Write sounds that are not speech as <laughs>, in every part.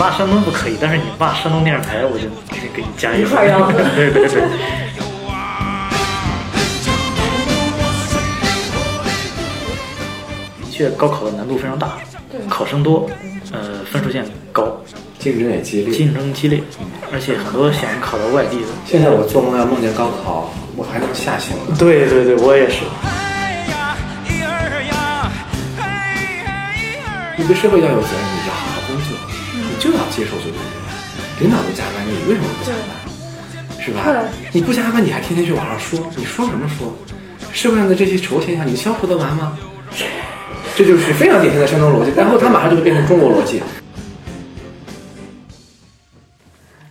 骂山东不可以，但是你骂山东电视台，我就给你加油。一块儿要对对对。的确，高考的难度非常大，考生多，呃，分数线高，竞争也激烈。竞争激烈，而且很多想考到外地的。现在我做梦要梦见高考，我还能吓醒呢。对对对，我也是。你对社会要有责任，你就好就要接受这个人。领导都加班，你为什么不加班？是吧？你不加班，你还天天去网上说，你说什么说？社会上的这些丑现象，你消除得完吗？这就是非常典型的山东逻辑，然后它马上就会变成中国逻辑。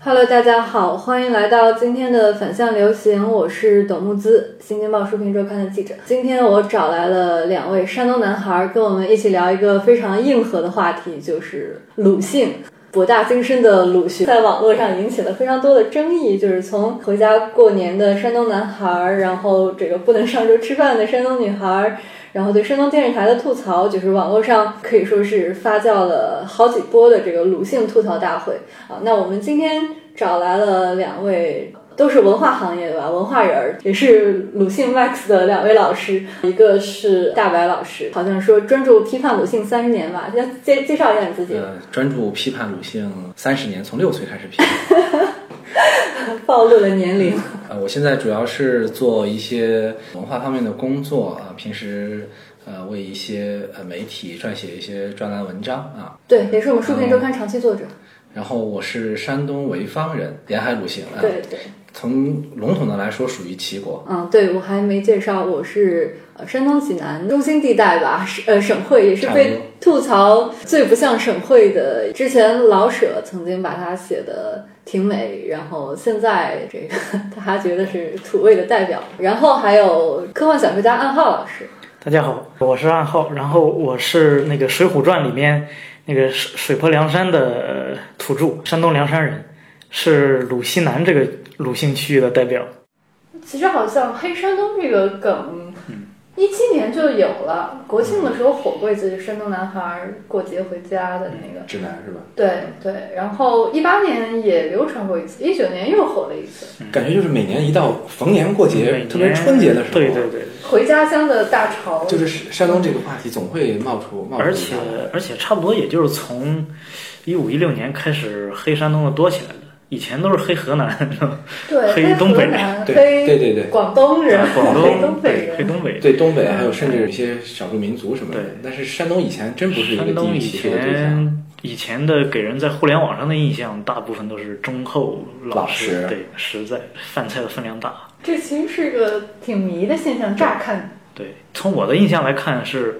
Hello，大家好，欢迎来到今天的反向流行，我是董木姿，新京报书评周刊的记者。今天我找来了两位山东男孩，跟我们一起聊一个非常硬核的话题，就是鲁迅。博大精深的鲁迅在网络上引起了非常多的争议，就是从回家过年的山东男孩，然后这个不能上桌吃饭的山东女孩。然后对山东电视台的吐槽，就是网络上可以说是发酵了好几波的这个鲁迅吐槽大会啊。那我们今天找来了两位，都是文化行业的吧，文化人儿，也是鲁迅 Max 的两位老师，一个是大白老师，好像说专注批判鲁迅三十年吧，先介介绍一下你自己。呃，<laughs> 专注批判鲁迅三十年，从六岁开始批判。<laughs> 暴露了年龄。<laughs> 呃，我现在主要是做一些文化方面的工作啊，平时呃为一些呃媒体撰写一些专栏文章啊。对，也是我们书评周刊长期作者。然后我是山东潍坊人，沿海鲁迅啊。对对。从笼统的来说，属于齐国。嗯，对，我还没介绍，我是呃山东济南中心地带吧，呃省会也是被吐槽最不像省会的。之前老舍曾经把它写的挺美，然后现在这个他还觉得是土味的代表。然后还有科幻小说家暗号老师，大家好，我是暗号，然后我是那个《水浒传》里面那个水水泊梁山的土著，山东梁山人，是鲁西南这个。鲁姓区域的代表，其实好像黑山东这个梗，一七年就有了。国庆的时候火过一次，就山东男孩过节回家的那个指南是吧？对对，然后一八年也流传过一次，一九年又火了一次。感觉就是每年一到逢年过节，特别春节的时候，对对对，回家乡的大潮，就是山东这个话题总会冒出冒出。而且而且差不多也就是从一五一六年开始，黑山东的多起来的。以前都是黑河南，<laughs> 对，黑东北，对对对对，广东人，广东黑东北人，黑东北，对东北还有甚至一些少数民族什么的。但是山东以前真不是一个山东以前以前的给人在互联网上的印象，大部分都是忠厚老实，对，实在，饭菜的分量大。这其实是个挺迷的现象，乍看。对，从我的印象来看是。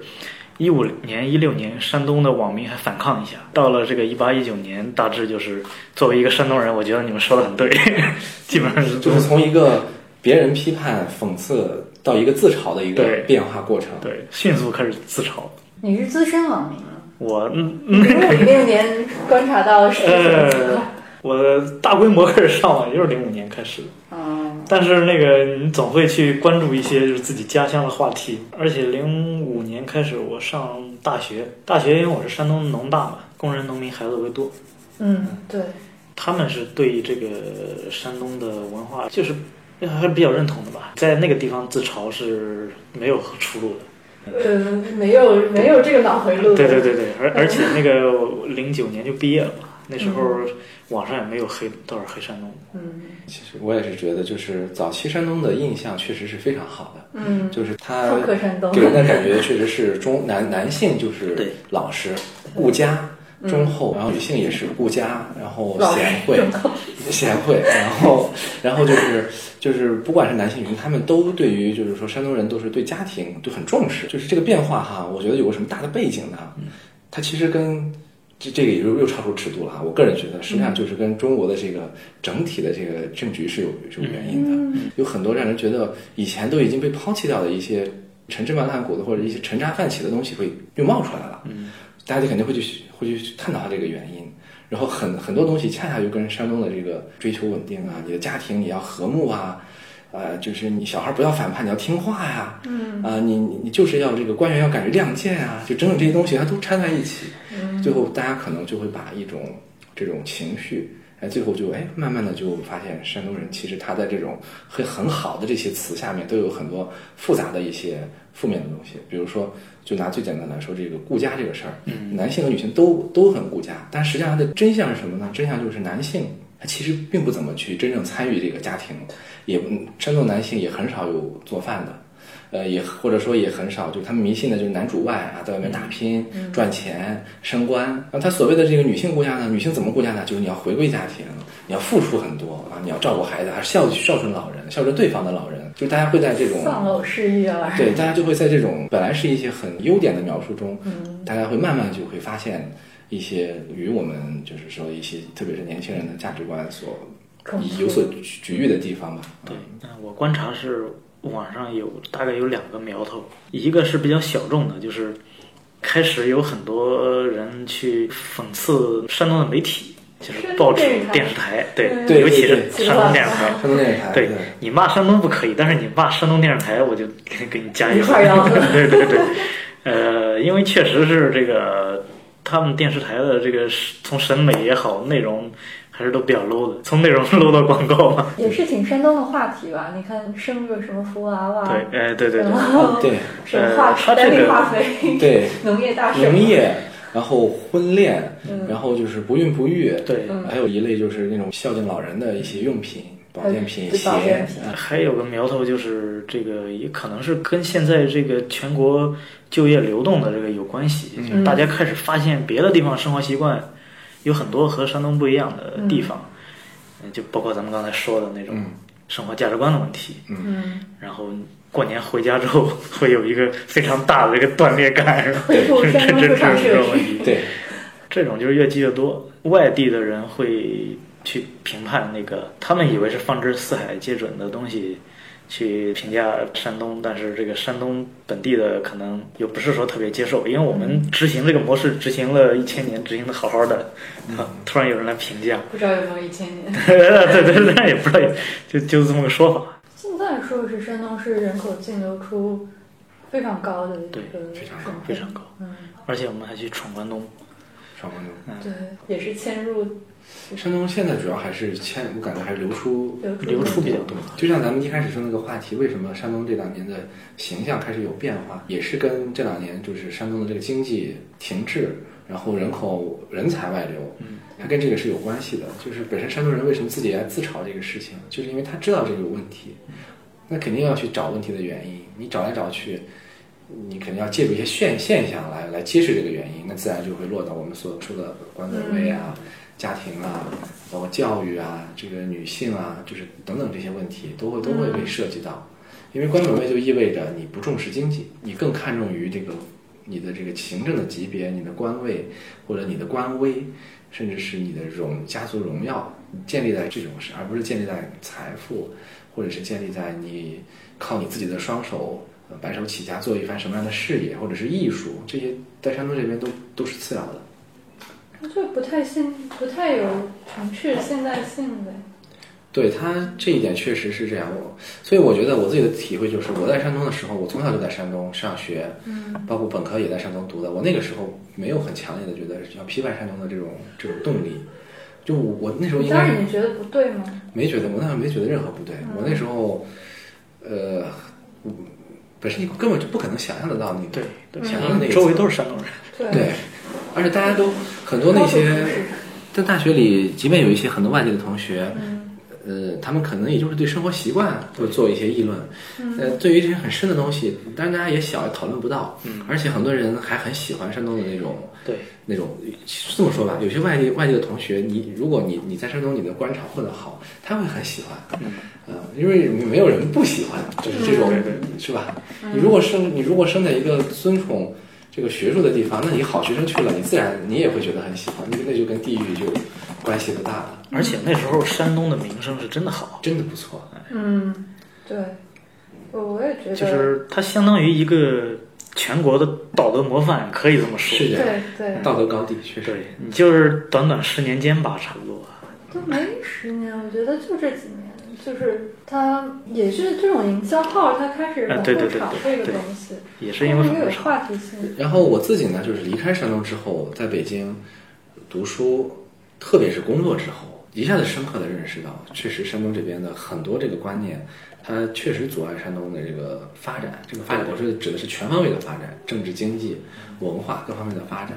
一五年、一六年，山东的网民还反抗一下。到了这个一八一九年，大致就是作为一个山东人，我觉得你们说的很对，<laughs> 基本上是就是从一个别人批判、讽刺到一个自嘲的一个变化过程。对，迅速开始自嘲。你是资深网民啊？我嗯，一五六年观察到 <laughs> 是。我大规模开始上网也就是零五年开始的。嗯，但是那个你总会去关注一些就是自己家乡的话题，而且零五年开始我上大学，大学因为我是山东农大嘛，工人农民孩子为多。嗯，对。他们是对这个山东的文化就是还是比较认同的吧，在那个地方自嘲是没有出路的。呃，没有没有这个脑回路。对对对对，而而且那个零九年就毕业了嘛，那时候网上也没有黑多少黑山东。嗯，其实我也是觉得，就是早期山东的印象确实是非常好的。嗯，就是他山东给人的感觉确实是中男男性就是老实顾家。忠厚，然后女性也是顾家，然后贤惠，<laughs> 贤惠，然后，然后就是就是不管是男性女性，他们都对于就是说山东人都是对家庭都很重视。就是这个变化哈，我觉得有个什么大的背景呢？它其实跟这这个也又又超出尺度了哈。我个人觉得，实际上就是跟中国的这个整体的这个政局是有有原因的。有很多让人觉得以前都已经被抛弃掉的一些陈芝麻烂谷子或者一些陈渣泛起的东西会又冒出来了。大家就肯定会去会去探讨它这个原因，然后很很多东西恰恰就跟山东的这个追求稳定啊，你的家庭也要和睦啊，呃，就是你小孩不要反叛，你要听话呀，嗯，啊，你你你就是要这个官员要敢于亮剑啊，就整整这些东西它都掺在一起，嗯，最后大家可能就会把一种这种情绪。哎，最后就哎，慢慢的就发现山东人其实他在这种很很好的这些词下面都有很多复杂的一些负面的东西。比如说，就拿最简单来说，这个顾家这个事儿，嗯，男性和女性都都很顾家，但实际上它的真相是什么呢？真相就是男性他其实并不怎么去真正参与这个家庭，也山东男性也很少有做饭的。呃，也或者说也很少，就他们迷信的就是男主外啊，在外面打拼赚钱升官。那他所谓的这个女性顾家呢？女性怎么顾家呢？就是你要回归家庭，你要付出很多啊，你要照顾孩子，还是孝孝顺老人，孝顺对方的老人。就是大家会在这种丧偶式育儿，对，大家就会在这种本来是一些很优点的描述中，大家会慢慢就会发现一些与我们就是说一些特别是年轻人的价值观所有所局域的地方吧。对，嗯，我观察是。网上有大概有两个苗头，一个是比较小众的，就是开始有很多人去讽刺山东的媒体，就是报纸、电视台，对，尤其是山东电视台。山东电视台，对你骂山东不可以，但是你骂山东电视台，我就给给你加一块 <laughs> 对对对，呃，因为确实是这个他们电视台的这个从审美也好，内容。还是都比较 low 的，从内容 low 到广告嘛，<laughs> 也是挺山东的话题吧？你看生个什么福娃娃，对，哎，对对对，对，什么化他这个化肥，对，<laughs> 农业大农业，然后婚恋，然后就是不孕不育，对，还有一类就是那种孝敬老人的一些用品、保健品、鞋，还有个苗头就是这个也可能是跟现在这个全国就业流动的这个有关系，就是大家开始发现别的地方生活习惯。有很多和山东不一样的地方，嗯就包括咱们刚才说的那种生活价值观的问题。嗯，然后过年回家之后会有一个非常大的这个断裂感，是吧？这这这这种问题，对，这种就是越积越多。外地的人会去评判那个，他们以为是放之四海皆准的东西。去评价山东，但是这个山东本地的可能又不是说特别接受，因为我们执行这个模式执行了一千年，执行的好好的，突然有人来评价，不知道有没有一千年？<laughs> 对对对，也不知道，就就这么个说法。现在说是山东是人口净流出非常高的一个，非常高，非常高。嗯，而且我们还去闯关东，闯关东，对，也是迁入。山东现在主要还是迁，我感觉还是流出流出比较多。就像咱们一开始说那个话题，为什么山东这两年的形象开始有变化，也是跟这两年就是山东的这个经济停滞，然后人口人才外流，嗯，它跟这个是有关系的。就是本身山东人为什么自己来自嘲这个事情，就是因为他知道这个有问题，那肯定要去找问题的原因。你找来找去，你肯定要借助一些现现象来来揭示这个原因，那自然就会落到我们所说的官本位啊。家庭啊，包括教育啊，这个女性啊，就是等等这些问题，都会都会被涉及到。因为官本位就意味着你不重视经济，你更看重于这个你的这个行政的级别、你的官位或者你的官威，甚至是你的荣家族荣耀，建立在这种事，而不是建立在财富，或者是建立在你靠你自己的双手白手起家做一番什么样的事业，或者是艺术，这些在山东这边都都是次要的。就不太现，不太有城市现代性呗。对他这一点确实是这样，我所以我觉得我自己的体会就是，我在山东的时候，我从小就在山东上学，嗯，包括本科也在山东读的。我那个时候没有很强烈的觉得要批判山东的这种这种动力。就我那时候应该，当然你觉得不对吗？没觉得，我那时候没觉得任何不对。我那时候，呃，本身你根本就不可能想象得到你对，想象那个周围都是山东人，对。而且大家都很多那些在大学里，即便有一些很多外地的同学，呃，他们可能也就是对生活习惯会做一些议论。呃，对于这些很深的东西，当然大家也小，也讨论不到。嗯，而且很多人还很喜欢山东的那种，对那种这么说吧，有些外地外地的同学，你如果你你在山东你的官场混得好，他会很喜欢。嗯，呃，因为没有人不喜欢，就是这种，是吧？你如果生你如果生在一个尊崇。这个学术的地方，那你好学生去了，你自然你也会觉得很喜欢，那那就跟地域就关系不大了。而且那时候山东的名声是真的好，真的不错。嗯，对，我也觉得，就是它相当于一个全国的道德模范，可以这么说。是的，对对，道德高地确实。对你就是短短十年间吧，差不多。都没十年，我觉得就这几年。就是它也是这种营销号，它开始往后炒这个东西，也是因为有话题性。然后我自己呢，就是离开山东之后，在北京读书，特别是工作之后，一下子深刻的认识到，确实山东这边的很多这个观念，它确实阻碍山东的这个发展。这个发展，我是指的是全方位的发展，政治、经济、文化各方面的发展。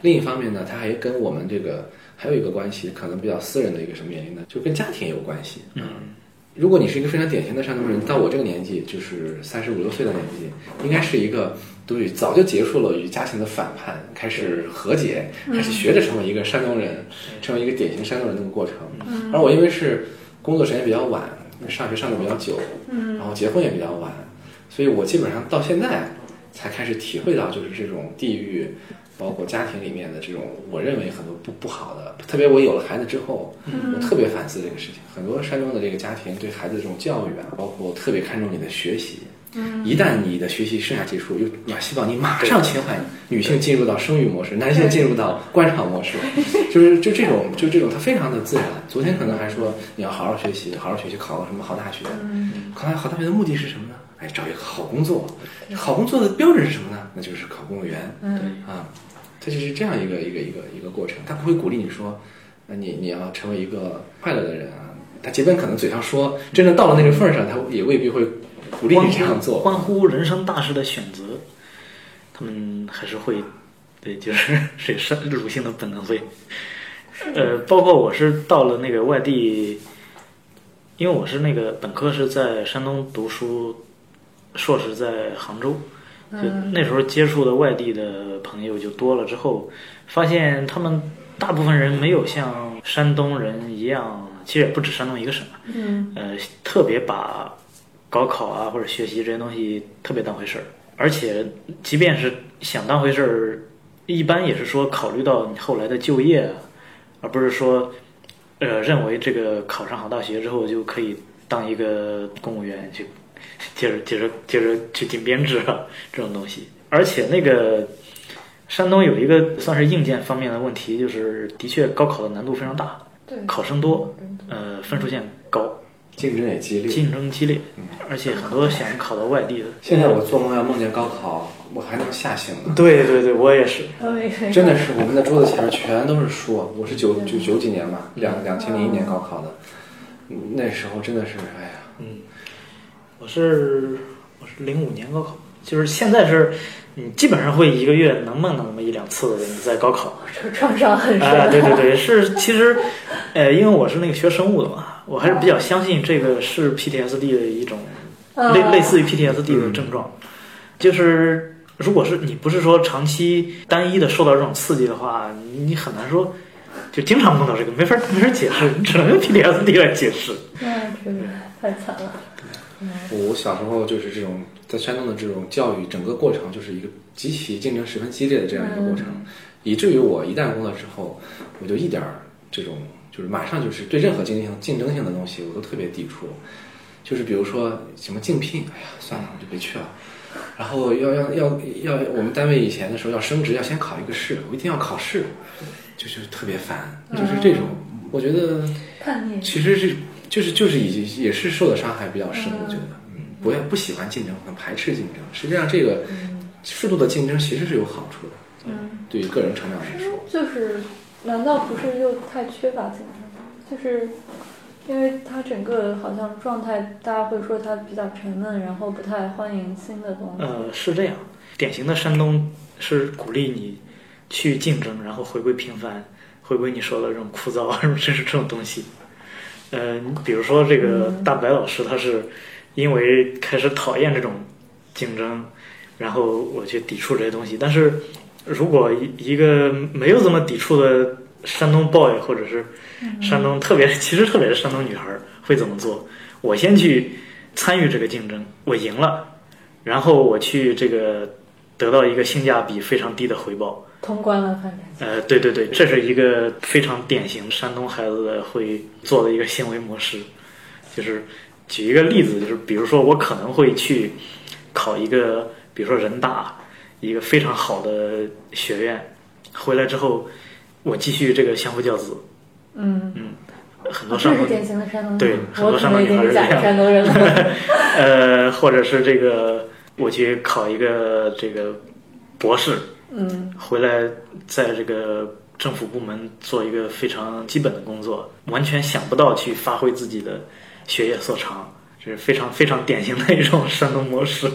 另一方面呢，它还跟我们这个还有一个关系，可能比较私人的一个什么原因呢？就跟家庭有关系。嗯，如果你是一个非常典型的山东人，到我这个年纪，就是三十五六岁的年纪，应该是一个。对，早就结束了与家庭的反叛，开始和解，开始学着成为一个山东人，成为一个典型山东人的过程。而我因为是工作时间比较晚，上学上的比较久，然后结婚也比较晚，所以我基本上到现在才开始体会到，就是这种地域，包括家庭里面的这种，我认为很多不不好的。特别我有了孩子之后，我特别反思这个事情。很多山东的这个家庭对孩子这种教育啊，包括特别看重你的学习。一旦你的学习生涯结束，又马希望你马上切换女性进入到生育模式，男性进入到官场模式，就是就这种就这种，它非常的自然。昨天可能还说你要好好学习，好好学习，考个什么好大学。考好大学的目的是什么呢？哎，找一个好工作。好工作的标准是什么呢？那就是考公务员。嗯啊，它就是这样一个一个一个一个过程。他不会鼓励你说，那你你要成为一个快乐的人啊。他即便可能嘴上说，真的到了那个份儿上，他也未必会。鼓励你这样做，关乎人生大事的选择，他们还是会，对，就是是生乳性的本能会，呃，包括我是到了那个外地，因为我是那个本科是在山东读书，硕士在杭州，就那时候接触的外地的朋友就多了之后，发现他们大部分人没有像山东人一样，其实也不止山东一个省，嗯，呃，特别把。高考啊，或者学习这些东西特别当回事儿，而且即便是想当回事儿，一般也是说考虑到你后来的就业，而不是说，呃，认为这个考上好大学之后就可以当一个公务员去，接着接着接着去进编制啊这种东西。而且那个山东有一个算是硬件方面的问题，就是的确高考的难度非常大，对，考生多，呃，分数线高。竞争也激烈，竞争激烈，而且很多想考到外地的。现在我做梦要梦见高考，我还能吓醒呢。对对对，我也是。<laughs> <laughs> 真的是，我们的桌子前面全都是书。我是九九九几年吧，两两千零一年高考的，那时候真的是，哎呀，嗯，我是我是零五年高考，就是现在是。你基本上会一个月能梦到那么一两次，你在高考，<laughs> 创伤很深。啊，对对对，是其实，呃，因为我是那个学生物的嘛，我还是比较相信这个是 PTSD 的一种类类似于 PTSD 的症状。就是如果是你不是说长期单一的受到这种刺激的话，你很难说就经常梦到这个，没法没法解释，你只能用 PTSD 来解释。那真的太惨了。我小时候就是这种。在山东的这种教育整个过程就是一个极其竞争十分激烈的这样一个过程，以至于我一旦工作之后，我就一点儿这种就是马上就是对任何竞争性竞争性的东西我都特别抵触，就是比如说什么竞聘，哎呀算了我就别去了，然后要要要要我们单位以前的时候要升职要先考一个试，我一定要考试，就是特别烦，就是这种我觉得叛逆，其实是就是就是已经也是受的伤害比较深，我觉得。嗯不要不喜欢竞争，很排斥竞争。实际上，这个适度的竞争其实是有好处的。嗯，对于个人成长来说，就是，难道不是又太缺乏竞争？就是因为他整个好像状态，大家会说他比较沉闷，然后不太欢迎新的东西。呃，是这样。典型的山东是鼓励你去竞争，然后回归平凡，回归你说的这种枯燥啊，什 <laughs> 么这是这种东西。呃，比如说这个大白老师，他是。因为开始讨厌这种竞争，然后我去抵触这些东西。但是，如果一一个没有这么抵触的山东 boy，或者是山东特别，其实特别是山东女孩会怎么做？我先去参与这个竞争，我赢了，然后我去这个得到一个性价比非常低的回报，通关了，反正。呃，对对对，这是一个非常典型山东孩子的会做的一个行为模式，就是。举一个例子，就是比如说我可能会去考一个，比如说人大一个非常好的学院，回来之后我继续这个相夫教子。嗯嗯，很多山东典型的山东对很多山东女孩是这样。山东人 <laughs> 呃，或者是这个我去考一个这个博士，嗯，回来在这个政府部门做一个非常基本的工作，完全想不到去发挥自己的学业所长，这是非常非常典型的一种山东模式。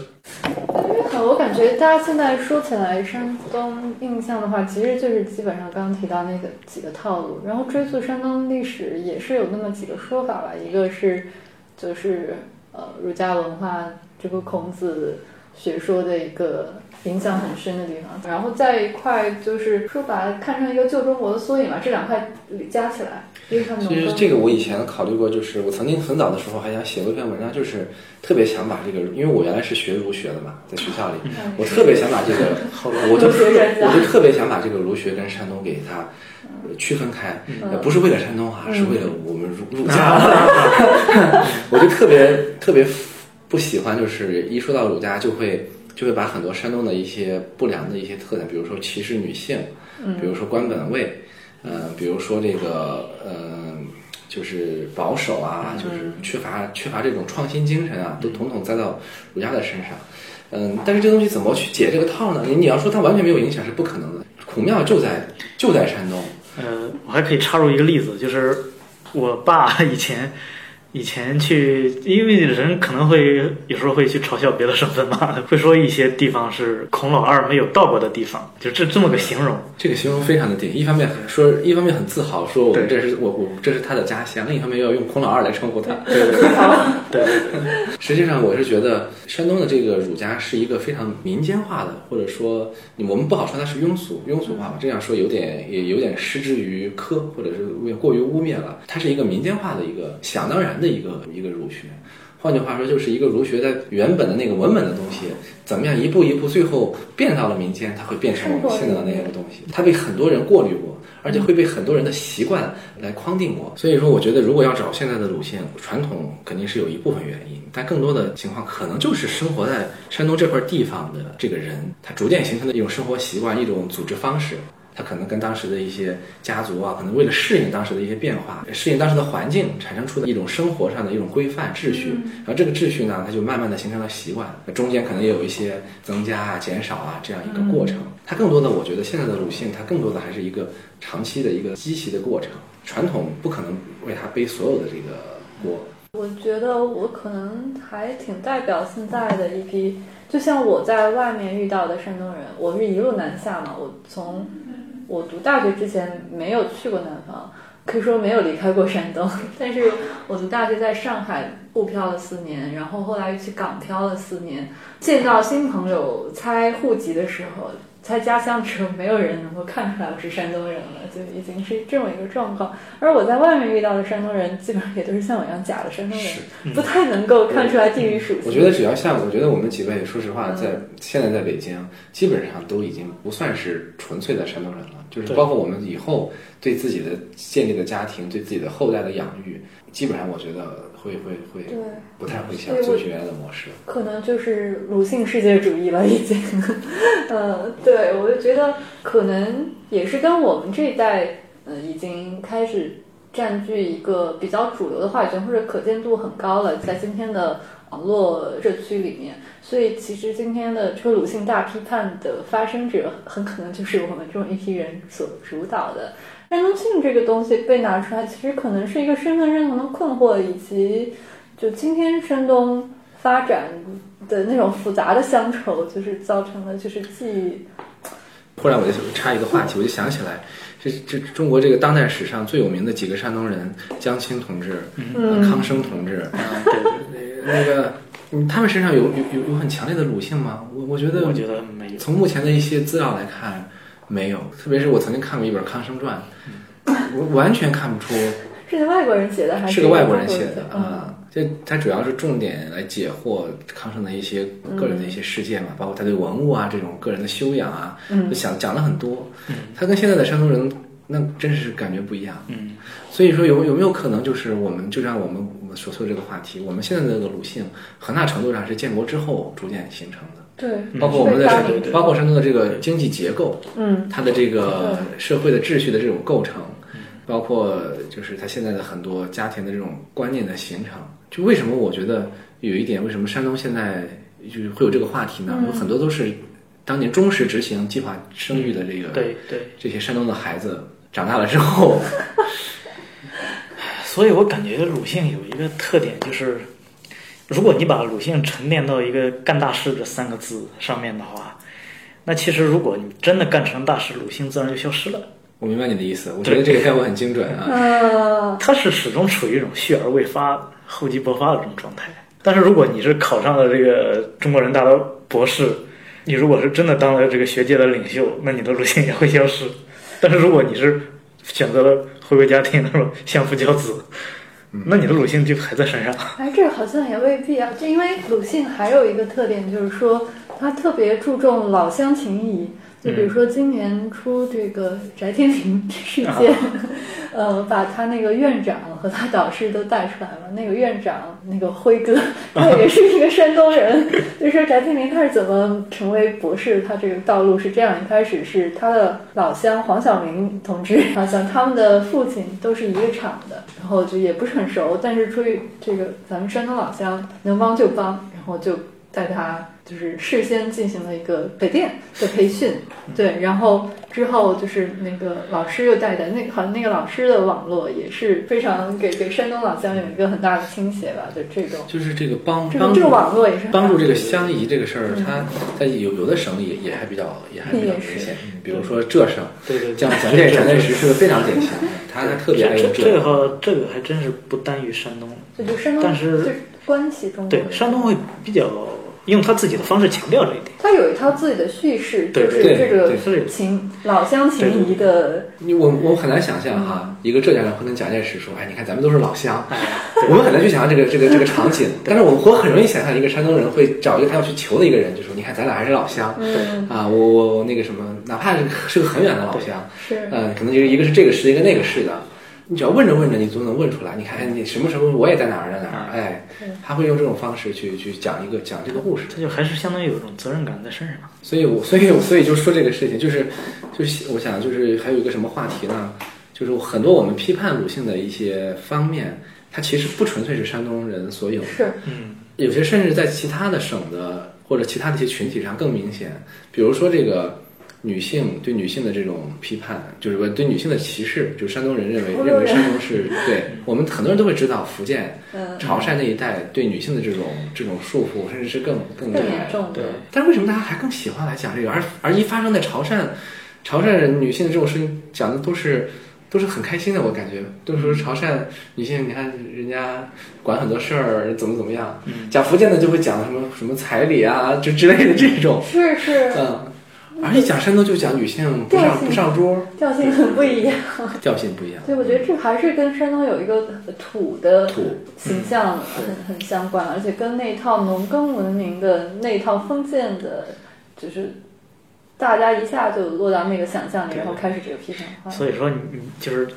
我感觉大家现在说起来山东印象的话，其实就是基本上刚刚提到那个几个套路，然后追溯山东历史也是有那么几个说法吧。一个是就是呃儒家文化这个孔子学说的一个影响很深的地方，然后在一块就是说把它看成一个旧中国的缩影嘛，这两块加起来。其实这个我以前考虑过，就是我曾经很早的时候还想写过一篇文章，就是特别想把这个，因为我原来是学儒学的嘛，在学校里，我特别想把这个，<laughs> 我就我就特别想把这个儒学跟山东给它区分开，不是为了山东啊，是为了我们儒儒 <laughs> 家。<laughs> 我就特别特别不喜欢，就是一说到儒家，就会就会把很多山东的一些不良的一些特点，比如说歧视女性，比如说官本位。呃，比如说这个，呃，就是保守啊，就是缺乏缺乏这种创新精神啊，都统统栽到儒家的身上。嗯，但是这东西怎么去解这个套呢？你你要说它完全没有影响是不可能的。孔庙就在就在山东。呃，我还可以插入一个例子，就是我爸以前。以前去，因为人可能会有时候会去嘲笑别的省份嘛，<laughs> 会说一些地方是孔老二没有到过的地方，就这这么个形容。这个形容非常的顶，一方面说，一方面很自豪，说我们这是我我这是他的家乡；另一方面要用孔老二来称呼他。对 <laughs> 对对。<laughs> 实际上，我是觉得山东的这个儒家是一个非常民间化的，或者说我们不好说它是庸俗庸俗化吧，这样说有点也有点失之于苛，或者是过于污蔑了。它是一个民间化的一个想当然的。一个一个儒学，换句话说，就是一个儒学在原本的那个文本的东西，怎么样一步一步，最后变到了民间，它会变成我们现在的那个东西。它被很多人过滤过，而且会被很多人的习惯来框定过。所以说，我觉得如果要找现在的鲁迅，传统肯定是有一部分原因，但更多的情况可能就是生活在山东这块地方的这个人，他逐渐形成的一种生活习惯，一种组织方式。他可能跟当时的一些家族啊，可能为了适应当时的一些变化，适应当时的环境，产生出的一种生活上的一种规范秩序。然后这个秩序呢，它就慢慢的形成了习惯。中间可能也有一些增加啊、减少啊这样一个过程。它更多的，我觉得现在的鲁迅，它更多的还是一个长期的一个积习的过程。传统不可能为他背所有的这个锅。我觉得我可能还挺代表现在的一批，就像我在外面遇到的山东人，我是一路南下嘛，我从。我读大学之前没有去过南方，可以说没有离开过山东。<laughs> 但是我读大学在上海沪漂了四年，然后后来又去港漂了四年。见到新朋友猜户籍的时候。在家乡的时候，没有人能够看出来我是山东人了，就已经是这么一个状况。而我在外面遇到的山东人，基本上也都是像我一样假的山东人，不太能够看出来地域属性。我觉得只要像，我觉得我们几位，说实话，在现在在北京，基本上都已经不算是纯粹的山东人了。就是包括我们以后对自己的建立的家庭，对自己的后代的养育，基本上我觉得。会会会，不太会像做学员的模式，可能就是鲁迅世界主义了，已经。<laughs> 呃，对，我就觉得可能也是跟我们这一代，呃，已经开始占据一个比较主流的话语权，或者可见度很高了，在今天的网络社区里面。所以，其实今天的车鲁迅大批判的发生者，很可能就是我们这种一批人所主导的。山东性这个东西被拿出来，其实可能是一个身份认同的困惑，以及就今天山东发展的那种复杂的乡愁，就是造成了，就是既。忽然我就插一个话题，我就想起来，这这中国这个当代史上最有名的几个山东人，江青同志、康生同志，<laughs> 对那个，他们身上有有有有很强烈的鲁性吗？我我觉得，我觉得没有。从目前的一些资料来看。没有，特别是我曾经看过一本《康生传》，我完全看不出 <laughs> 是个外国人写的还是个外国人写的啊？这他主要是重点来解惑康生的一些个人的一些事件嘛，包括他对文物啊这种个人的修养啊，就想讲了很多。他跟现在的山东人那真是感觉不一样。嗯，所以说有有没有可能就是我们就像我们我们所说的这个话题，我们现在的这个鲁迅很大程度上是建国之后逐渐形成的。对，包括我们的山，包括山东的这个经济结构，嗯，它的这个社会的秩序的这种构成，包括就是它现在的很多家庭的这种观念的形成，就为什么我觉得有一点，为什么山东现在就是会有这个话题呢？有很多都是当年忠实执行计划生育的这个，对对，这些山东的孩子长大了之后，所以我感觉鲁迅有一个特点，就是如果你把鲁迅沉淀到一个干大事这三个字上面的话，那其实如果你真的干成大事，鲁迅自然就消失了。我明白你的意思，我觉得这个概括很精准啊。呃，他是始终处于一种蓄而未发、厚积薄发的这种状态。但是如果你是考上了这个中国人大的博士，你如果是真的当了这个学界的领袖，那你的鲁迅也会消失。<laughs> 但是如果你是选择了回归家庭那种相夫教子，那你的鲁迅就还在身上。哎，这个好像也未必啊，就因为鲁迅还有一个特点，就是说他特别注重老乡情谊。就比如说今年出这个翟天临事件，<laughs> 呃，把他那个院长和他导师都带出来了。那个院长那个辉哥，<laughs> 他也是一个山东人。就说翟天临他是怎么成为博士，他这个道路是这样：一开始是他的老乡黄晓明同志，好像他们的父亲都是一个厂的，然后就也不是很熟，但是出于这个咱们山东老乡能帮就帮，然后就带他。就是事先进行了一个北电的培训，对，然后之后就是那个老师又带的，那好像那个老师的网络也是非常给给山东老乡有一个很大的倾斜吧，就这种。就是这个帮帮这个网络也是帮助这个乡谊这个事儿，他在有有的省也也还比较也还比较明显，比如说浙省，对对，像蒋介蒋介石是个非常典型，<laughs> 他他特别爱用这个。这个还真是不单于山东，这就山东，但是关系中对山东会比较。用他自己的方式强调这一点，他有一套自己的叙事，就是这个情老乡情谊的。你我我很难想象哈，一个浙江人会跟蒋介石说：“哎，你看咱们都是老乡。<laughs> ”我们很难去想象这个这个这个场景。<laughs> 但是我我很容易想象一个山东人会找一个他要去求的一个人，就说：“你看咱俩还是老乡。”啊，我我那个什么，哪怕是是个很远的老乡，是嗯，可能就是一个是这个市，一个那个市的。你只要问着问着，你总能问出来。你看，你什么时候我也在哪儿在哪儿？哎，他会用这种方式去去讲一个讲这个故事。他就还是相当于有一种责任感在身上。所以，我所以所以就说这个事情，就是就是我想就是还有一个什么话题呢？就是很多我们批判鲁迅的一些方面，它其实不纯粹是山东人所有的。是，嗯，有些甚至在其他的省的或者其他的一些群体上更明显。比如说这个。女性对女性的这种批判，就是说对女性的歧视，就山东人认为 <laughs> 认为山东是对我们很多人都会知道，福建、潮汕那一带对女性的这种这种束缚，甚至是更更严重。对，但是为什么大家还更喜欢来讲这个？而而一发生在潮汕，潮汕人女性的这种事情讲的都是都是很开心的，我感觉都是说潮汕女性，你看人家管很多事儿，怎么怎么样。讲福建的就会讲什么什么彩礼啊，就之类的这种。是是。<laughs> 嗯。而且讲山东就讲女性不上不上桌，调性很不一样，<laughs> 调性不一样。对，我觉得这还是跟山东有一个土的土形象很很相关，而且跟那套农耕文明的那套封建的，就是大家一下就落到那个想象里，然后开始这个批判。所以说，你你就是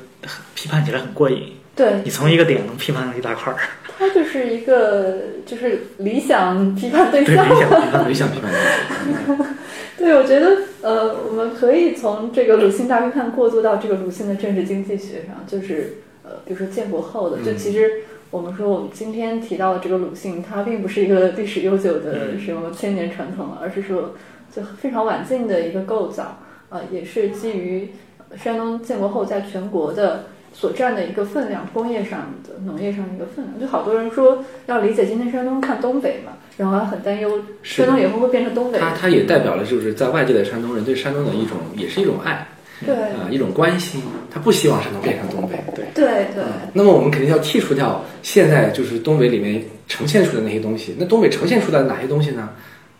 批判起来很过瘾。对，你从一个点能批判一大块儿。他就是一个就是理想批判对象，理想批判理想批判对象。<laughs> 对，我觉得呃，我们可以从这个鲁迅大批判过渡到这个鲁迅的政治经济学上，就是呃，比如说建国后的，就其实我们说我们今天提到的这个鲁迅，他并不是一个历史悠久的什么千年传统，而是说就非常晚近的一个构造，呃，也是基于山东建国后在全国的。所占的一个分量，工业上的、农业上的一个分量，就好多人说要理解今天山东看东北嘛，然后还很担忧山东以后会变成东北。它它也代表了就是在外界的山东人对山东的一种，也是一种爱，对啊一种关心，他不希望山东变成东北。对对对。那么我们肯定要剔除掉现在就是东北里面呈现出的那些东西，那东北呈现出来的哪些东西呢？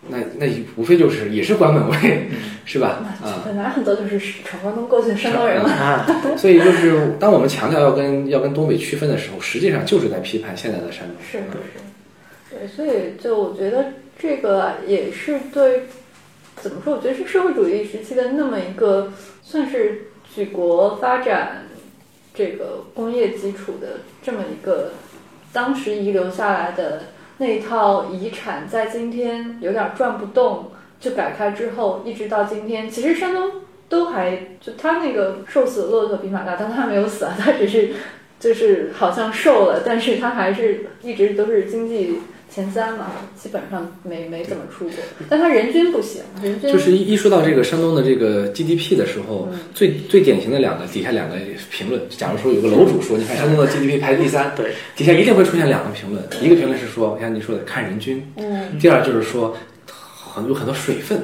那那无非就是也是关本位，<laughs> 是吧？啊，本来很多就是闯关东过去的山东人嘛。<laughs> 所以就是当我们强调要跟要跟东北区分的时候，实际上就是在批判现在的山东。是是，对，所以就我觉得这个也是对，怎么说？我觉得是社会主义时期的那么一个算是举国发展这个工业基础的这么一个当时遗留下来的。那一套遗产在今天有点转不动，就改开之后，一直到今天，其实山东都还就他那个瘦死的骆驼比马大，但他没有死啊，他只是就是好像瘦了，但是他还是一直都是经济前三嘛，基本上没没怎么出过。但它人均不行，人均就是一一说到这个山东的这个 GDP 的时候，最最典型的两个底下两个评论，假如说有个楼主说，你看山东的 GDP 排第三，对，底下一定会出现两个评论，一个评论是说，像你说的看人均，嗯，第二就是说很有很多水分，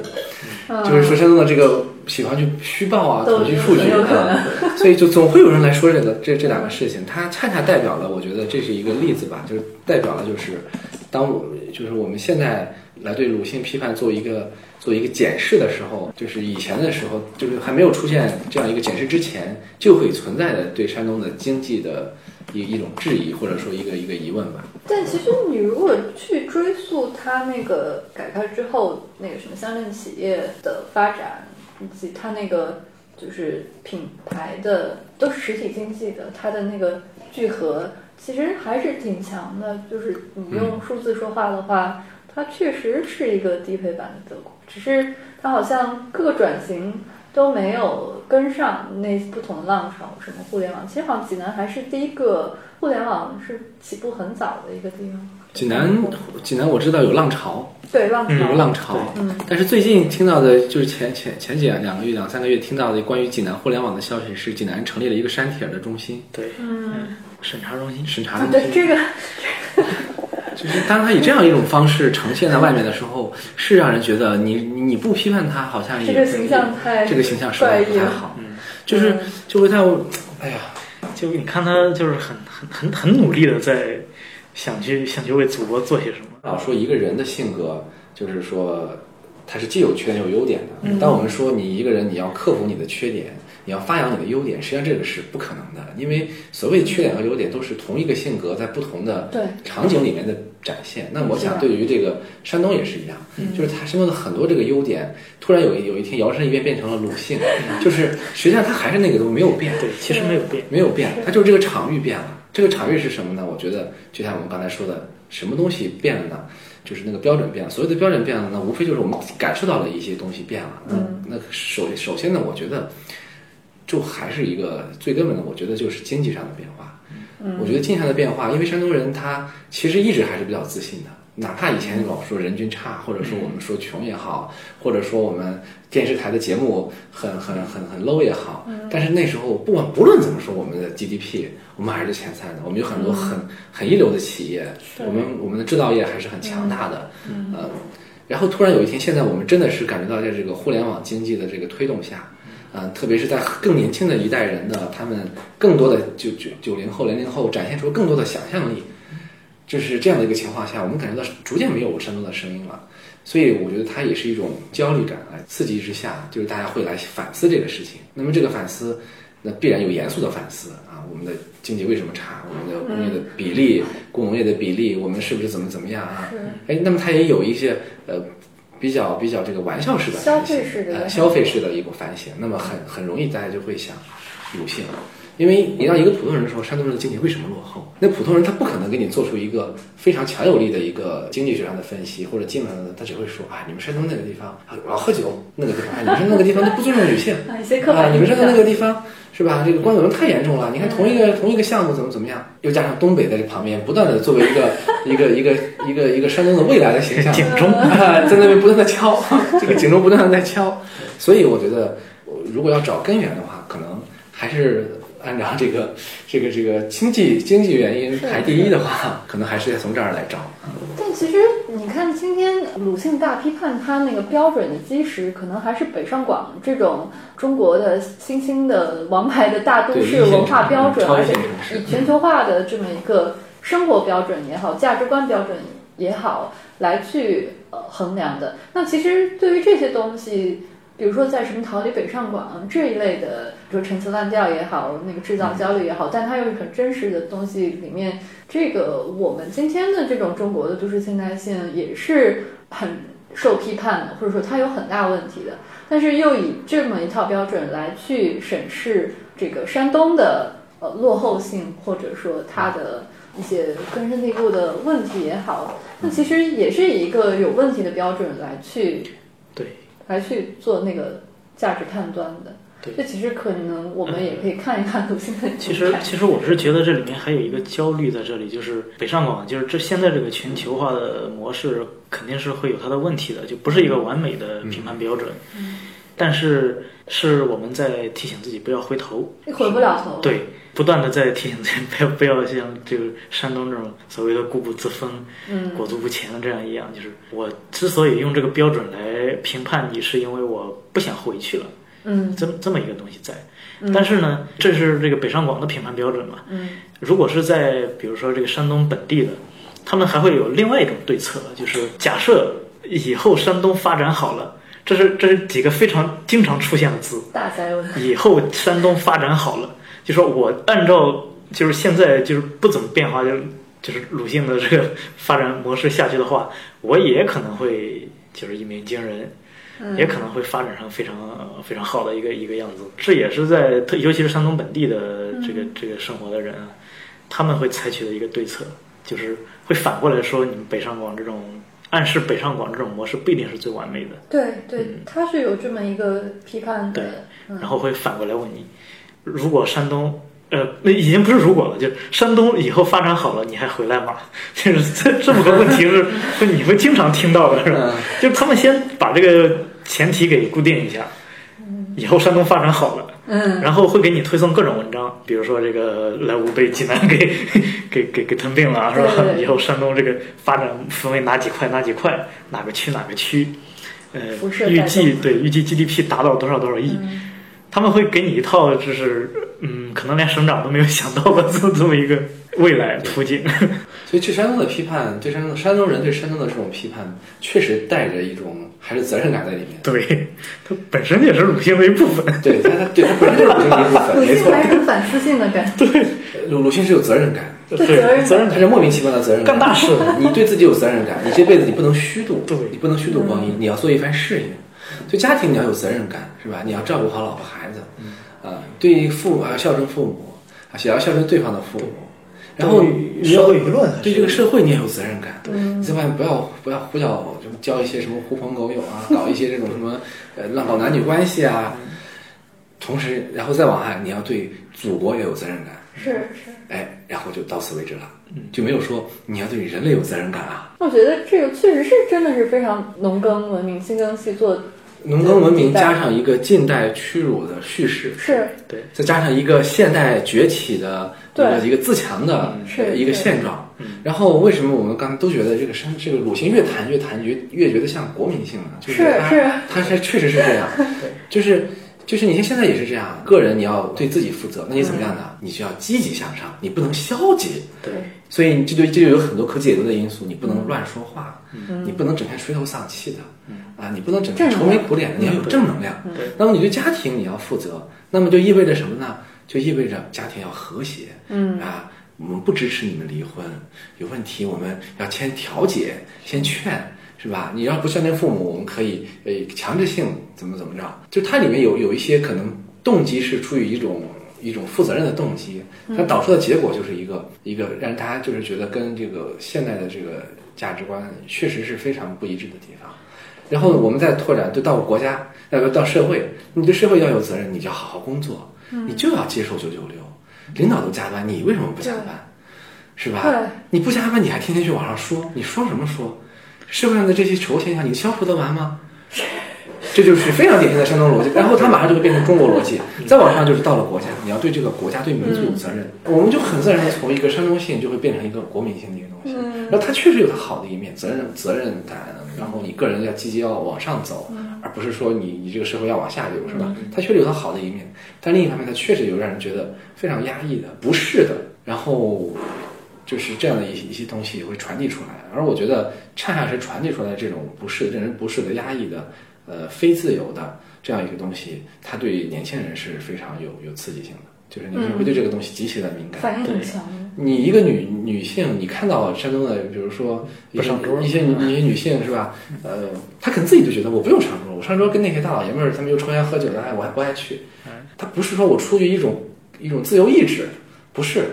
嗯就是说山东的这个喜欢去虚报啊、统计数据啊，所以就总会有人来说这个这这两个事情，它恰恰代表了，我觉得这是一个例子吧，就是代表了就是当我们就是我们现在来对鲁迅批判做一个做一个检视的时候，就是以前的时候，就是还没有出现这样一个检视之前，就会存在的对山东的经济的一一种质疑，或者说一个一个疑问吧。但其实你如果去追溯它那个改革之后那个什么乡镇企业的发展，以及它那个就是品牌的都是实体经济的，它的那个聚合其实还是挺强的。就是你用数字说话的话，它确实是一个低配版的德国，只是它好像各个转型都没有跟上那不同的浪潮，什么互联网，其实好像济南还是第一个互联网是起步很早的一个地方。济南，济南我知道有浪潮，对浪潮，有浪潮，嗯，但是最近听到的就是前前前几两个月、两三个月听到的关于济南互联网的消息是，济南成立了一个删帖的中心，对，嗯，审查中心，审查中心。这个，<laughs> 就是当他以这样一种方式呈现在外面的时候，是让人觉得你你你不批判他，好像也这个形象太这个形象实在不太好。嗯，就是就会在我，哎呀，就你看他就是很很很很努力的在想去想去为祖国做些什么。老说一个人的性格，就是说他是既有缺点又有优点的。嗯当我们说你一个人你要克服你的缺点，你要发扬你的优点，实际上这个是不可能的，因为所谓缺点和优点都是同一个性格在不同的场景里面的展现。那我想对于这个山东也是一样，就是他山东的很多这个优点，突然有一有一天摇身一变变成了鲁迅，就是实际上他还是那个都没有变。对，其实没有变。没有变，他就是这个场域变了。这个场域是什么呢？我觉得就像我们刚才说的，什么东西变了呢？就是那个标准变了。所谓的标准变了，那无非就是我们感受到了一些东西变了。嗯，那首首先呢，我觉得就还是一个最根本的，我觉得就是经济上的变化。嗯我觉得经济上的变化，因为山东人他其实一直还是比较自信的，哪怕以前老说人均差，或者说我们说穷也好，或者说我们电视台的节目很很很很 low 也好，但是那时候不管不论怎么说，我们的 GDP 我们还是前三的，我们有很多很很一流的企业，我们我们的制造业还是很强大的，呃，然后突然有一天，现在我们真的是感觉到在这个互联网经济的这个推动下。嗯，特别是在更年轻的一代人的，他们更多的九九九零后、零零后展现出更多的想象力，就是这样的一个情况下，我们感觉到逐渐没有山东的声音了，所以我觉得它也是一种焦虑感来刺激之下，就是大家会来反思这个事情。那么这个反思，那必然有严肃的反思啊，我们的经济为什么差？我们的工业的比例、工农业的比例，我们是不是怎么怎么样啊？哎，那么它也有一些呃。比较比较这个玩笑式的消费式的呃消费式的一个反省，那么很很容易大家就会想鲁性，因为你让一个普通人说山东人的经济为什么落后，那普通人他不可能给你做出一个非常强有力的一个经济学上的分析或者经济上，他只会说啊，你们山东那个地方啊老喝酒，那个地方，啊、你们山东那个地方都不尊重女性啊，你们山东那个地方是吧？这个光有人太严重了，你看同一个同一个项目怎么怎么样，又加上东北在这旁边不断的作为一个 <laughs> 一个一个一个一个山东的未来的形象，警钟啊，在那边不断的敲，这个警钟不断的在敲，所以我觉得，如果要找根源的话，可能还是按照这个 <laughs> 这个这个经济经济原因排第一的话，可能还是得从这儿来找。但其实你看，今天鲁迅大批判他那个标准的基石，可能还是北上广这种中国的新兴的王牌的大都市文化标准，而且超一线城市以全球化的这么一个生活标准也好，价值观标准也好，来去呃衡量的。那其实对于这些东西。比如说，在什么逃离北上广这一类的，比如陈词滥调也好，那个制造焦虑也好，但它又是很真实的东西里面，这个我们今天的这种中国的都市现代性也是很受批判的，或者说它有很大问题的。但是又以这么一套标准来去审视这个山东的呃落后性，或者说它的一些根深蒂固的问题也好，那其实也是以一个有问题的标准来去对。来去做那个价值判断的。对，这其实可能我们也可以看一看鲁迅的。其实，其实我是觉得这里面还有一个焦虑在这里，就是北上广，就是这现在这个全球化的模式肯定是会有它的问题的，就不是一个完美的评判标准。嗯。但是，是我们在提醒自己不要回头。你回不了头。对，不断的在提醒自己不要不要像这个山东这种所谓的固步自封、嗯，裹足不前的这样一样。就是我之所以用这个标准来评判你，是因为我不想回去了。嗯，这么这么一个东西在。但是呢，这是这个北上广的评判标准嘛？嗯。如果是在比如说这个山东本地的，他们还会有另外一种对策，就是假设以后山东发展好了。这是这是几个非常经常出现的字。大灾问。以后山东发展好了，就说我按照就是现在就是不怎么变化，就就是鲁迅的这个 <laughs> 发展模式下去的话，我也可能会就是一鸣惊人，也可能会发展成非常非常好的一个一个样子。这也是在特尤其是山东本地的这个这个生活的人啊，他们会采取的一个对策，就是会反过来说你们北上广这种。暗示北上广这种模式不一定是最完美的。对对，他是有这么一个批判的。对，然后会反过来问你：如果山东，呃，那已经不是如果了，就山东以后发展好了，你还回来吗？<laughs> 就是这这么个问题是，<laughs> 你会经常听到的，是吧？就他们先把这个前提给固定一下，以后山东发展好了。嗯，然后会给你推送各种文章，比如说这个莱芜被济南 <laughs> 给给给给吞并了，是吧？以后山东这个发展分为哪几块哪几块，哪个区哪个区，呃，预计对预计 GDP 达到多少多少亿，他们会给你一套就是嗯，可能连省长都没有想到的这么这么一个未来途径。所以，对山东的批判，对山东山东人对山东的这种批判，确实带着一种。还是责任感在里面。对，它本身也是鲁迅的一部分。对，它它对它本身就是鲁迅的一部分。<laughs> 没错。还是反思性的感。对，鲁鲁迅是有责任感。对，责任责任他是莫名其妙的责任感。干大事，你对自己有责任感，你这辈子你不能虚度，对，你不能虚度光阴，你要做一番事业。对家庭你要有责任感，是吧？你要照顾好老婆孩子，啊，对父母要孝顺父母，啊，也要孝顺对方的父母。然后社会舆论对这个社会你也有责任感，你在外面不要不要胡搅什么交一些什么狐朋狗友啊，搞一些这种什么呃乱搞男女关系啊。同时，然后再往下，你要对祖国也有责任感。是是。哎，然后就到此为止了，就没有说你要对人类有责任感啊。我觉得这个确实是真的是非常农耕文明、新耕细作。农耕文明加上一个近代屈辱的叙事，是对，再加上一个现代崛起的一个一个自强的一个现状。然后为什么我们刚才都觉得这个山这个鲁迅越谈越谈越越觉得像国民性呢？就是他他是确实是这样，就是就是你像现在也是这样，个人你要对自己负责，那你怎么样呢？你就要积极向上，你不能消极。对，所以这就这就有很多可解读的因素，你不能乱说话，你不能整天垂头丧气的。啊，你不能整天愁眉苦脸的，你要有正能量。那么你对家庭你要负责，那么就意味着什么呢？就意味着家庭要和谐。嗯啊，我们不支持你们离婚，有问题我们要先调解，先劝，是吧？你要不孝敬父母，我们可以呃强制性怎么怎么着？就它里面有有一些可能动机是出于一种一种负责任的动机，它导出的结果就是一个一个让大家就是觉得跟这个现代的这个价值观确实是非常不一致的地方。然后我们再拓展，就到国家，要不到社会，你对社会要有责任，你就要好好工作，你就要接受九九六，领导都加班，你为什么不加班？是吧？你不加班，你还天天去网上说，你说什么说？社会上的这些丑现象，你消除得完吗？<laughs> 这就是非常典型的山东逻辑，然后它马上就会变成中国逻辑。再往上就是到了国家，你要对这个国家、对民族有责任。我们就很自然的从一个山东性就会变成一个国民性的一个东西。然后它确实有它好的一面，责任、责任感，然后你个人要积极要往上走，而不是说你你这个社会要往下流，是吧？它确实有它好的一面，但另一方面，它确实有让人觉得非常压抑的、不适的，然后就是这样的一些一些东西会传递出来。而我觉得，恰恰是传递出来这种不适、令人不适的、压抑的。呃，非自由的这样一个东西，它对年轻人是非常有有刺激性的，就是年轻人会对这个东西极其的敏感，反应很强。你一个女女性，你看到山东的，比如说一些一些一些女性是吧？呃，她可能自己就觉得我不用上桌，我上桌跟那些大老爷们儿他们又抽烟喝酒的，哎，我还不爱去。她不是说我出于一种一种自由意志，不是，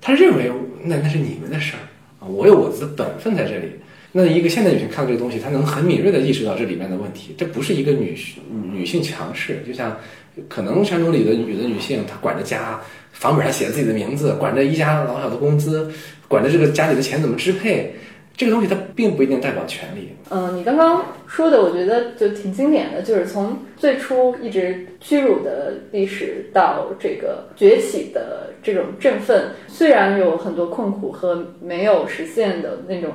她认为那那是你们的事儿啊，我有我的本分在这里。那一个现代女性看到这个东西，她能很敏锐地意识到这里面的问题，这不是一个女女性强势，就像可能山东里的女的女性，她管着家，房本上写着自己的名字，管着一家老小的工资，管着这个家里的钱怎么支配。这个东西它并不一定代表权利。嗯，你刚刚说的，我觉得就挺经典的，就是从最初一直屈辱的历史到这个崛起的这种振奋，虽然有很多困苦和没有实现的那种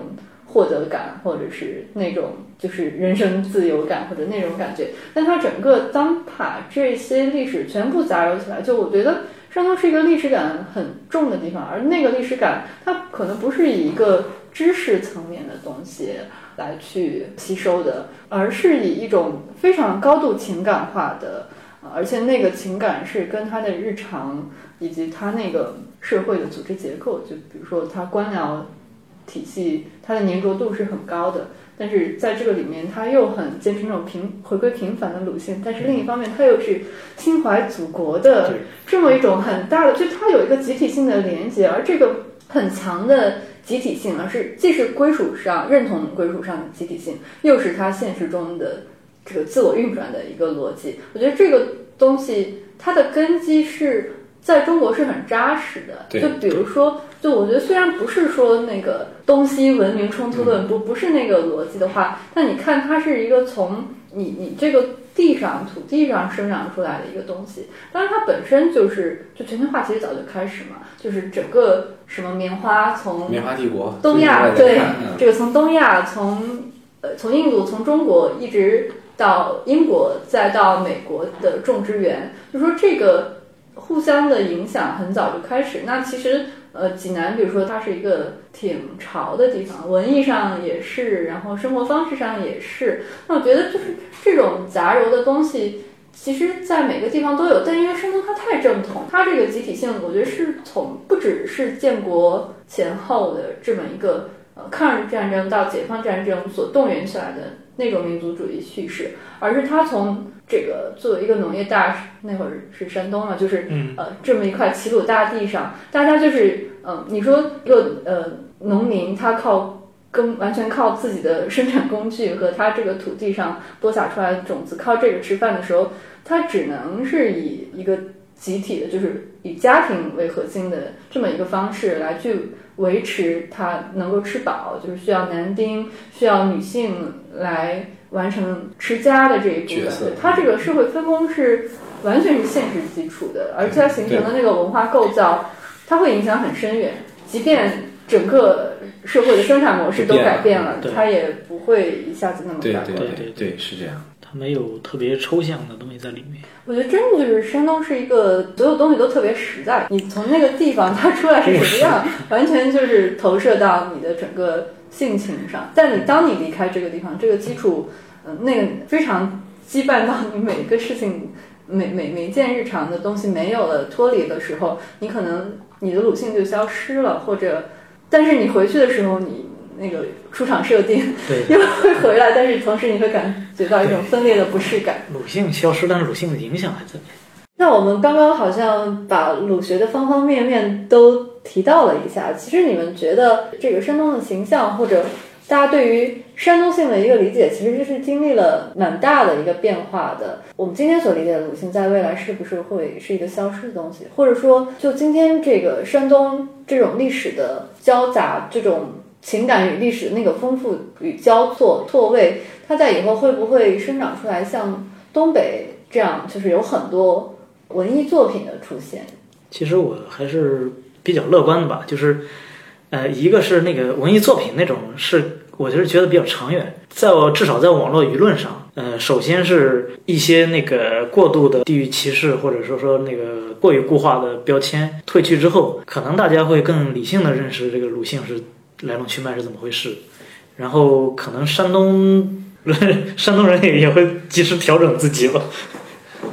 获得感，或者是那种就是人生自由感或者那种感觉，但它整个当把这些历史全部杂糅起来，就我觉得山东是一个历史感很重的地方，而那个历史感它可能不是以一个。知识层面的东西来去吸收的，而是以一种非常高度情感化的，而且那个情感是跟他的日常以及他那个社会的组织结构，就比如说他官僚体系，它的粘着度是很高的，但是在这个里面他又很坚持那种平回归平凡的鲁迅，但是另一方面他又是心怀祖国的这么一种很大的，就它有一个集体性的连接，而这个很强的。集体性，而是既是归属上认同归属上的集体性，又是它现实中的这个自我运转的一个逻辑。我觉得这个东西它的根基是在中国是很扎实的。就比如说，就我觉得虽然不是说那个东西文明冲突论不不是那个逻辑的话，但你看它是一个从你你这个。地上土地上生长出来的一个东西，当然它本身就是就全球化其实早就开始嘛，就是整个什么棉花从棉花帝国东亚对这个从东亚从呃从印度从中国一直到英国再到美国的种植园，就说这个互相的影响很早就开始。那其实呃济南比如说它是一个挺潮的地方，文艺上也是，然后生活方式上也是。那我觉得就是。这种杂糅的东西，其实在每个地方都有，但因为山东它太正统，它这个集体性，我觉得是从不只是建国前后的这么一个呃抗日战争到解放战争所动员起来的那种民族主义叙事，而是他从这个作为一个农业大那会儿是山东嘛，就是呃这么一块齐鲁大地上，大家就是嗯，你说一个呃农民他靠。跟完全靠自己的生产工具和他这个土地上播撒出来的种子，靠这个吃饭的时候，他只能是以一个集体的，就是以家庭为核心的这么一个方式来去维持他能够吃饱，就是需要男丁、需要女性来完成持家的这一部分。他这个社会分工是完全是现实基础的，而且它形成的那个文化构造，它会影响很深远，即便整个。社会的生产模式都改变了，它也不会一下子那么改。对对对对，是这样。它没有特别抽象的东西在里面。我觉得真的就是山东是一个所有东西都特别实在。你从那个地方它出来是什么样，完全就是投射到你的整个性情上。但你当你离开这个地方，这个基础，嗯，那个非常羁绊到你每个事情，每每每件日常的东西没有了脱离的时候，你可能你的鲁性就消失了，或者。但是你回去的时候，你那个出场设定 <laughs> 又会回来，但是同时你会感觉到一种分裂的不适感。鲁迅消失，但是鲁迅的影响还在。那我们刚刚好像把鲁学的方方面面都提到了一下。其实你们觉得这个山东的形象，或者？大家对于山东性的一个理解，其实就是经历了蛮大的一个变化的。我们今天所理解的鲁迅，在未来是不是会是一个消失的东西？或者说，就今天这个山东这种历史的交杂，这种情感与历史那个丰富与交错错位，它在以后会不会生长出来像东北这样，就是有很多文艺作品的出现？其实我还是比较乐观的吧，就是。呃，一个是那个文艺作品那种，是我就是觉得比较长远，在我至少在网络舆论上，呃，首先是一些那个过度的地域歧视，或者说说那个过于固化的标签退去之后，可能大家会更理性的认识这个鲁迅是来龙去脉是怎么回事，然后可能山东 <laughs> 山东人也也会及时调整自己吧。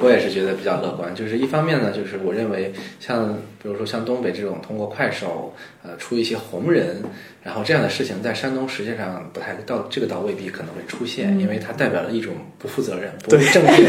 我也是觉得比较乐观，就是一方面呢，就是我认为像比如说像东北这种通过快手呃出一些红人，然后这样的事情在山东实际上不太到这个倒未必可能会出现，因为它代表了一种不负责任、不务正业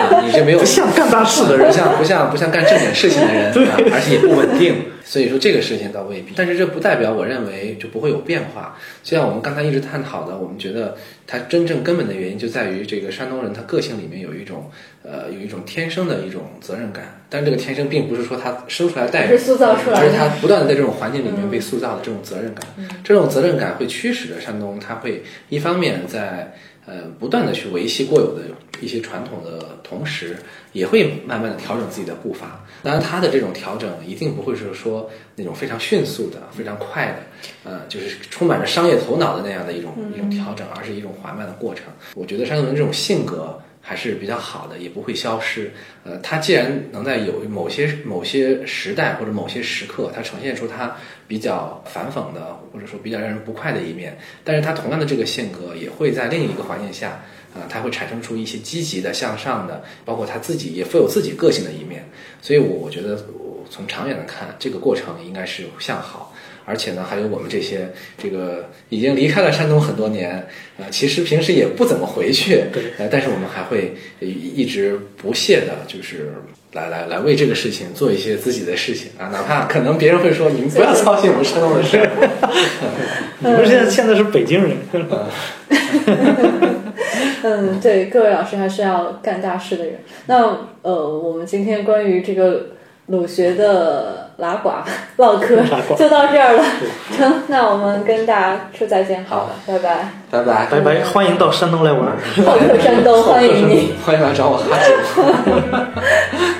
啊，你这没有 <laughs> 不像干大事的人，不像不像不像干正经事情的人，啊，而且也不稳定。所以说这个事情倒未必，但是这不代表我认为就不会有变化。就像我们刚才一直探讨的，我们觉得它真正根本的原因就在于这个山东人他个性里面有一种呃有一种天生的一种责任感，但这个天生并不是说他生出来带着，是塑造出来的，而是他不断的在这种环境里面被塑造的这种责任感。这种责任感会驱使着山东，他会一方面在呃不断的去维系过有的一些传统的同时，也会慢慢的调整自己的步伐。当然，他的这种调整一定不会是说那种非常迅速的、非常快的，呃，就是充满着商业头脑的那样的一种一种调整，而是一种缓慢的过程。我觉得山东人这种性格还是比较好的，也不会消失。呃，他既然能在有某些某些时代或者某些时刻，他呈现出他比较反讽的，或者说比较让人不快的一面，但是他同样的这个性格也会在另一个环境下。啊，他会产生出一些积极的、向上的，包括他自己也富有自己个性的一面，所以，我我觉得从长远的看，这个过程应该是向好，而且呢，还有我们这些这个已经离开了山东很多年，呃，其实平时也不怎么回去，呃，但是我们还会一直不懈的，就是来来来为这个事情做一些自己的事情啊，哪怕可能别人会说你们不要操心我们山东的事，<laughs> 你们现在现在是北京人。<laughs> 嗯，对，各位老师还是要干大事的人。那呃，我们今天关于这个鲁学的拉呱唠嗑就到这儿了。成，那我们跟大家说再见。好，拜拜，拜拜，拜拜，欢迎到山东来玩。好客山东，欢迎你，欢迎来找我哈酒。<laughs>